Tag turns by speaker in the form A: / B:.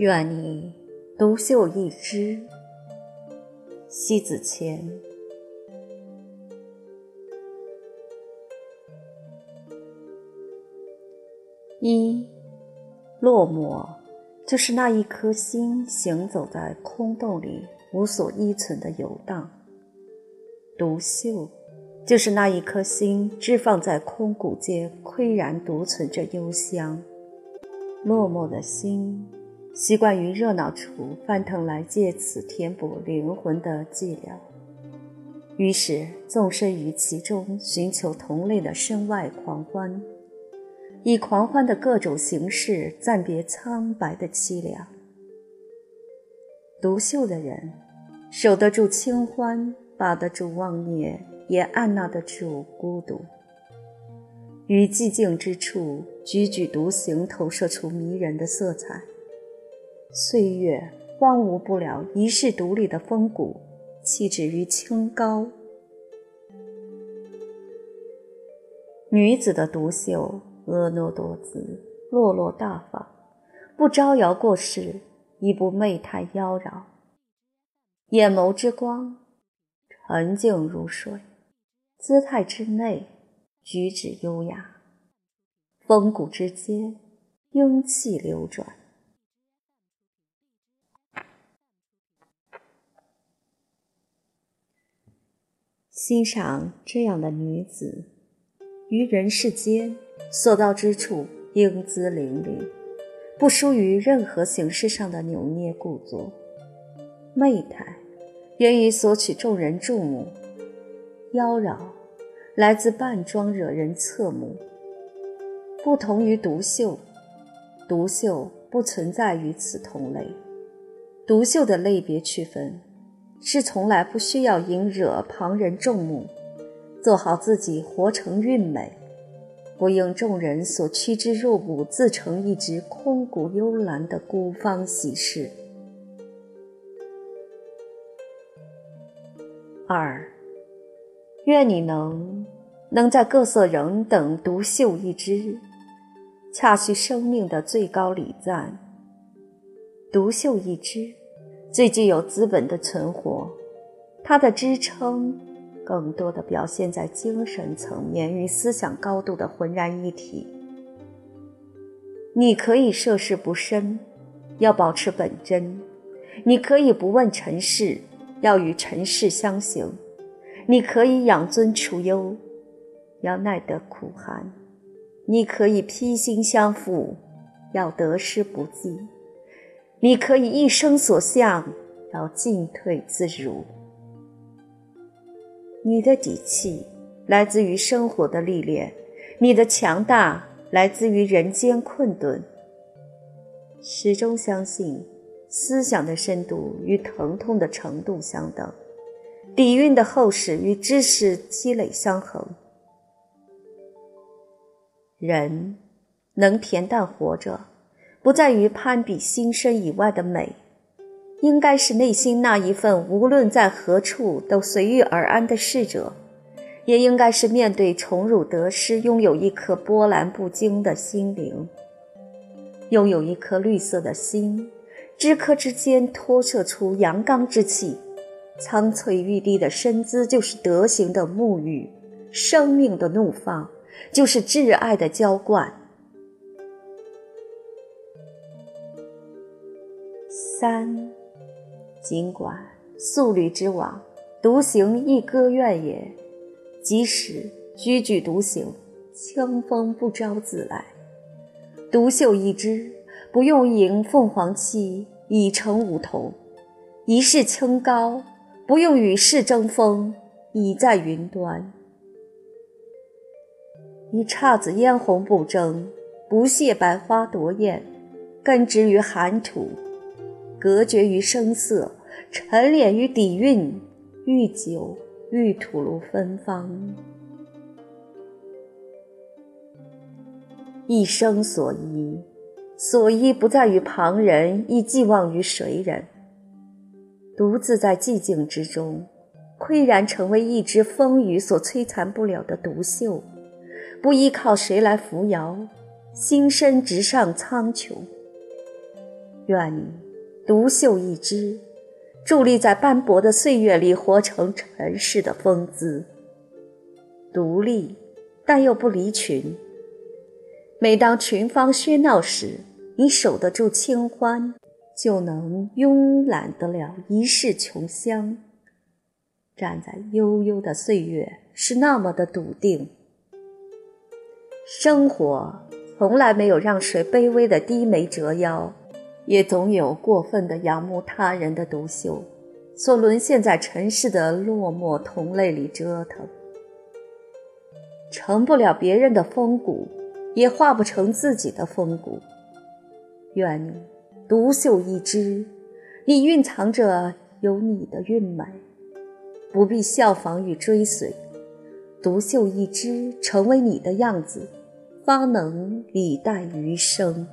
A: 愿你独秀一枝。西子前。一落寞，就是那一颗心行走在空洞里，无所依存的游荡；独秀，就是那一颗心置放在空谷间，岿然独存着幽香。落寞的心。习惯于热闹处翻腾来借此填补灵魂的寂寥，于是纵身于其中，寻求同类的身外狂欢，以狂欢的各种形式暂别苍白的凄凉。独秀的人，守得住清欢，把得住妄念，也按捺得住孤独。于寂静之处，踽踽独行，投射出迷人的色彩。岁月荒芜不了一世独立的风骨，气质于清高。女子的独秀，婀娜多姿，落落大方，不招摇过市，亦不媚态妖娆。眼眸之光，沉静如水；姿态之内，举止优雅；风骨之间，英气流转。欣赏这样的女子，于人世间所到之处，英姿凛凛，不输于任何形式上的扭捏故作。媚态源于索取众人注目，妖娆来自扮装惹人侧目。不同于独秀，独秀不存在于此同类。独秀的类别区分。是从来不需要引惹旁人众目，做好自己，活成韵美，不应众人所趋之若鹜，自成一只空谷幽兰的孤芳喜事。二，愿你能能在各色人等独秀一枝，恰许生命的最高礼赞。独秀一枝。最具有资本的存活，它的支撑更多的表现在精神层面与思想高度的浑然一体。你可以涉世不深，要保持本真；你可以不问尘世，要与尘世相行；你可以养尊处优，要耐得苦寒；你可以披荆相附，要得失不计。你可以一生所向，要进退自如。你的底气来自于生活的历练，你的强大来自于人间困顿。始终相信，思想的深度与疼痛的程度相等，底蕴的厚实与知识积累相衡。人能恬淡活着。不在于攀比心身以外的美，应该是内心那一份无论在何处都随遇而安的逝者，也应该是面对宠辱得失拥有一颗波澜不惊的心灵，拥有一颗绿色的心，枝柯之间脱射出阳刚之气，苍翠欲滴的身姿就是德行的沐浴，生命的怒放就是挚爱的浇灌。三，尽管素履之往，独行亦歌怨也；即使踽踽独行，清风不招自来。独秀一枝，不用迎凤凰栖，已成梧桐；一世清高，不用与世争锋，已在云端。一姹紫嫣红不争，不屑百花夺艳，根植于寒土。隔绝于声色，沉敛于底蕴，愈久愈吐露芬芳。一生所依，所依不在于旁人，亦寄望于谁人。独自在寂静之中，岿然成为一只风雨所摧残不了的独秀，不依靠谁来扶摇，心身直上苍穹。愿你独秀一枝，伫立在斑驳的岁月里，活成尘世的风姿。独立，但又不离群。每当群芳喧闹时，你守得住清欢，就能慵懒得了一世琼香。站在悠悠的岁月，是那么的笃定。生活从来没有让谁卑微的低眉折腰，也总有过分的仰慕他人的独秀，所沦陷在尘世的落寞同类里折腾。成不了别人的风骨，也化不成自己的风骨。愿你独秀一枝，你蕴藏着有你的韵美，不必效仿与追随。独秀一枝，成为你的样子，方能礼待余生。